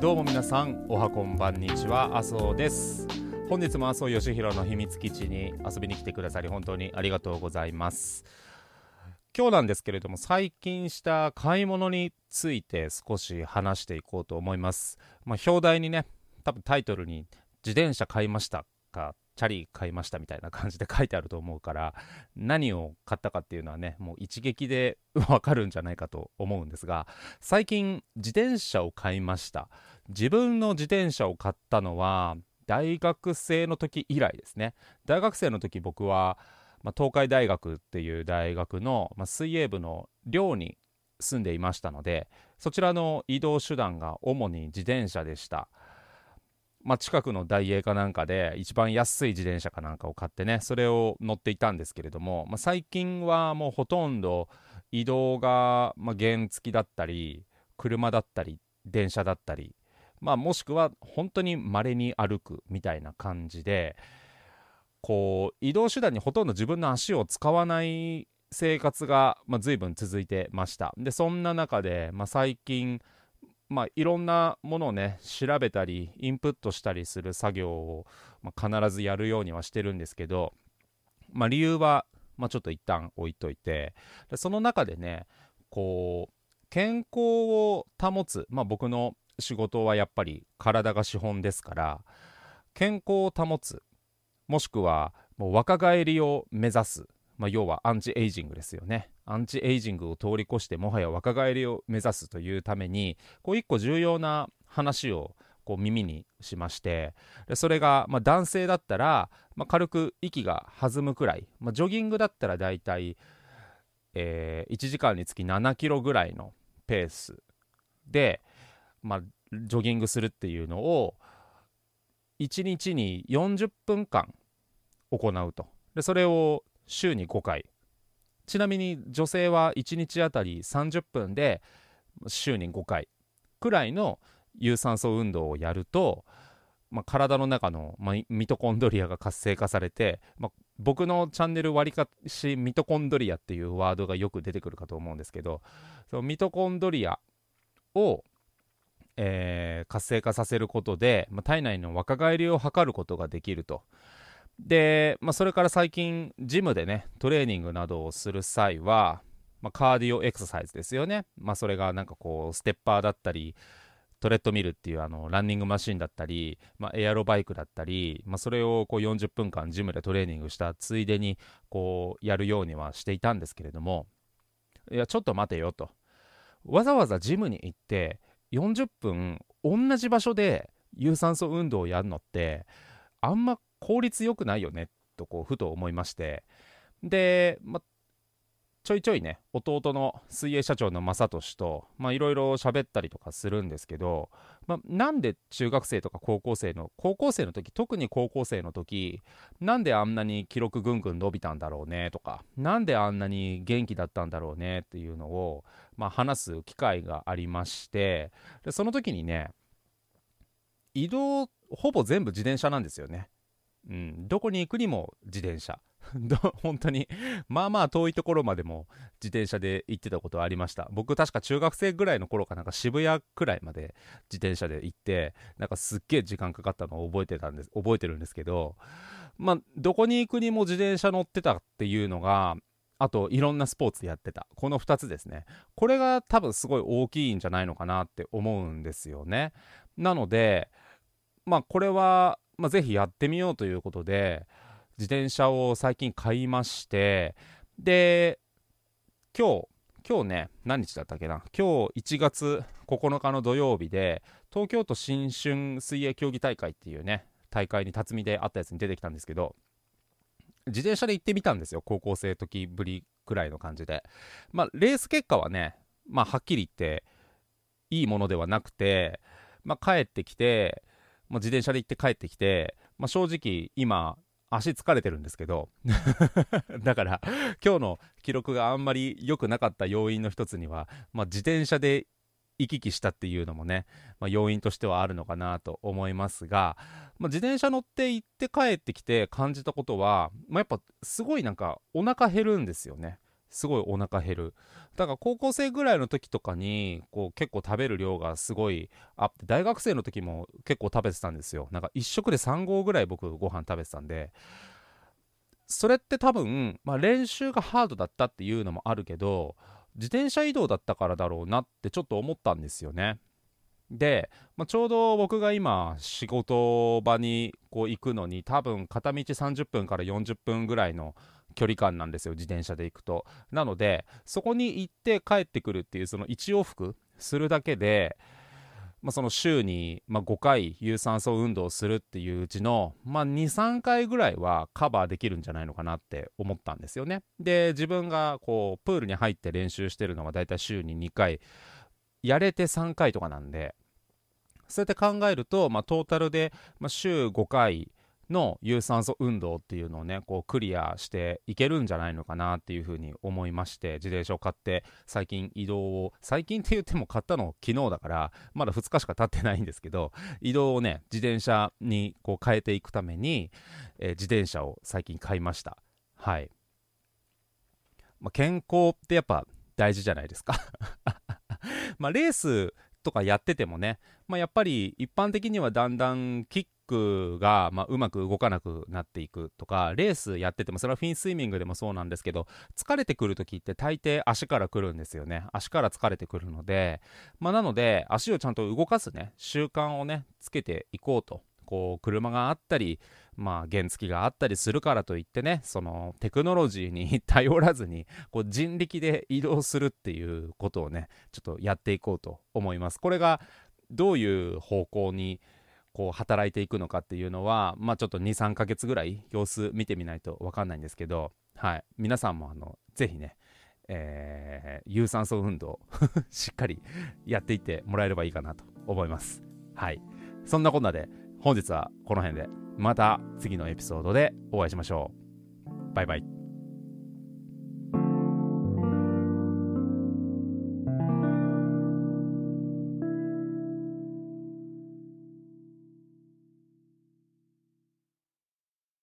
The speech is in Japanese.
どうも皆さんおはこんばんにちは。麻生です。本日も麻生義弘の秘密基地に遊びに来てくださり本当にありがとうございます。今日なんですけれども最近した買い物について少し話していこうと思います。まあ、表題にね多分タイトルに自転車買いました。かチャリ買いましたみたいな感じで書いてあると思うから何を買ったかっていうのはねもう一撃で わかるんじゃないかと思うんですが最近自転車を買いました。自分の自転車を買ったのは大学生の時以来ですね。大学生の時僕は、まあ、東海大学っていう大学の、まあ、水泳部の寮に住んでいましたのでそちらの移動手段が主に自転車でした。まあ、近くのダイエーかなんかで一番安い自転車かなんかを買ってねそれを乗っていたんですけれども、まあ、最近はもうほとんど移動が、まあ、原付だったり車だったり電車だったり、まあ、もしくは本当に稀に歩くみたいな感じでこう移動手段にほとんど自分の足を使わない生活が、まあ、随分続いてました。でそんな中で、まあ、最近まあ、いろんなものをね調べたりインプットしたりする作業を、まあ、必ずやるようにはしてるんですけど、まあ、理由は、まあ、ちょっと一旦置いといてでその中でねこう健康を保つ、まあ、僕の仕事はやっぱり体が資本ですから健康を保つもしくはもう若返りを目指すまあ、要はアンチエイジングですよね。アンチエイジングを通り越してもはや若返りを目指すというためにこう一個重要な話をこう耳にしましてでそれが、まあ、男性だったら、まあ、軽く息が弾むくらい、まあ、ジョギングだったらだいたい、えー、1時間につき7キロぐらいのペースで、まあ、ジョギングするっていうのを1日に40分間行うとでそれを週に5回ちなみに女性は1日あたり30分で週に5回くらいの有酸素運動をやると、まあ、体の中の、まあ、ミトコンドリアが活性化されて、まあ、僕のチャンネル割りかしミトコンドリアっていうワードがよく出てくるかと思うんですけどそのミトコンドリアを、えー、活性化させることで、ま、体内の若返りを図ることができると。で、まあ、それから最近ジムでねトレーニングなどをする際は、まあ、カーディオエクササイズですよね、まあ、それがなんかこうステッパーだったりトレッドミルっていうあのランニングマシンだったり、まあ、エアロバイクだったり、まあ、それをこう40分間ジムでトレーニングしたついでにこうやるようにはしていたんですけれどもいやちょっと待てよと。わざわざジムに行って40分同じ場所で有酸素運動をやるのってあんま効率良くないよねとこうふと思いまして。で、ま、ちょいちょいね弟の水泳社長の正俊といろいろ喋ったりとかするんですけど、ま、なんで中学生とか高校生の高校生の時特に高校生の時なんであんなに記録ぐんぐん伸びたんだろうねとかなんであんなに元気だったんだろうねっていうのを、ま、話す機会がありまして。でその時にね移動ほぼ全部自転車なんですよね。うん、どこに行くにも自転車。本当にまあまあ遠いところまでも自転車で行ってたことはありました。僕確か中学生ぐらいの頃かなんか渋谷くらいまで自転車で行ってなんかすっげえ時間かかったのを覚えてたんです覚えてるんですけどまあどこに行くにも自転車乗ってたっていうのがあといろんなスポーツやってた。この2つですね。これが多分すごい大きいんじゃないのかなって思うんですよね。なのでまあこれはまあ、ぜひやってみようということで自転車を最近買いましてで今日今日ね何日だったっけな？今日1月9日の土曜日で東京都新春水泳競技大会っていうね大会に辰巳であったやつに出てきたんですけど自転車で行ってみたんですよ高校生時ぶりくらいの感じで。まあレース結果はねまあはっきり言っていいものではなくてまあ帰ってきてまあ、自転車で行って帰ってきて、まあ、正直今足疲れてるんですけど だから今日の記録があんまり良くなかった要因の一つには、まあ、自転車で行き来したっていうのもね、まあ、要因としてはあるのかなと思いますが、まあ、自転車乗って行って帰ってきて感じたことは、まあ、やっぱすごいなんかお腹減るんですよね。すごいお腹減る。だから高校生ぐらいの時とかにこう結構食べる量がすごいあって大学生の時も結構食べてたんですよ。なんか1食で3合ぐらい僕ご飯食べてたんで。それって多分、まあ、練習がハードだったっていうのもあるけど自転車移動だったからだろうなってちょっと思ったんですよね。で、まあ、ちょうど僕が今仕事場にこう行くのに多分片道30分から40分ぐらいの距離感なんですよ自転車で行くと。なのでそこに行って帰ってくるっていうその1往復するだけで、まあ、その週に、ま5回有酸素運動をするっていううちの、まあ、23回ぐらいはカバーできるんじゃないのかなって思ったんですよね。で自分がこうプールに入って練習してるのはだいたい週に2回やれて3回とかなんでそうやって考えると、まあ、トータルで、まあ、週5回の有酸素運動っていうのをねこうクリアしていけるんじゃないのかなっていうふうに思いまして自転車を買って最近移動を最近って言っても買ったの昨日だからまだ2日しか経ってないんですけど移動をね自転車にこう変えていくために、えー、自転車を最近買いました。はい、まあ、健康ってやっぱ大事じゃないですか。まあレースとかやっててもね、まあ、やっぱり一般的にはだんだんキックが、まあ、うまく動かなくなっていくとかレースやっててもそれはフィンスイミングでもそうなんですけど疲れてくる時って大抵足からくるんですよね。足から疲れてくるので、まあ、なので足をちゃんと動かすね習慣をねつけていこうと。こう車があったりまあ原付があったりするからといってねそのテクノロジーに 頼らずにこう人力で移動するっていうことをねちょっとやっていこうと思います。これがどういう方向にこう働いていくのかっていうのはまあちょっと23ヶ月ぐらい様子見てみないと分かんないんですけどはい。皆さんもあのぜひねえー、有酸素運動 しっかりやっていってもらえればいいかなと思います。はい。そんなこんなで本日はこの辺でまた次のエピソードでお会いしましょう。バイバイ。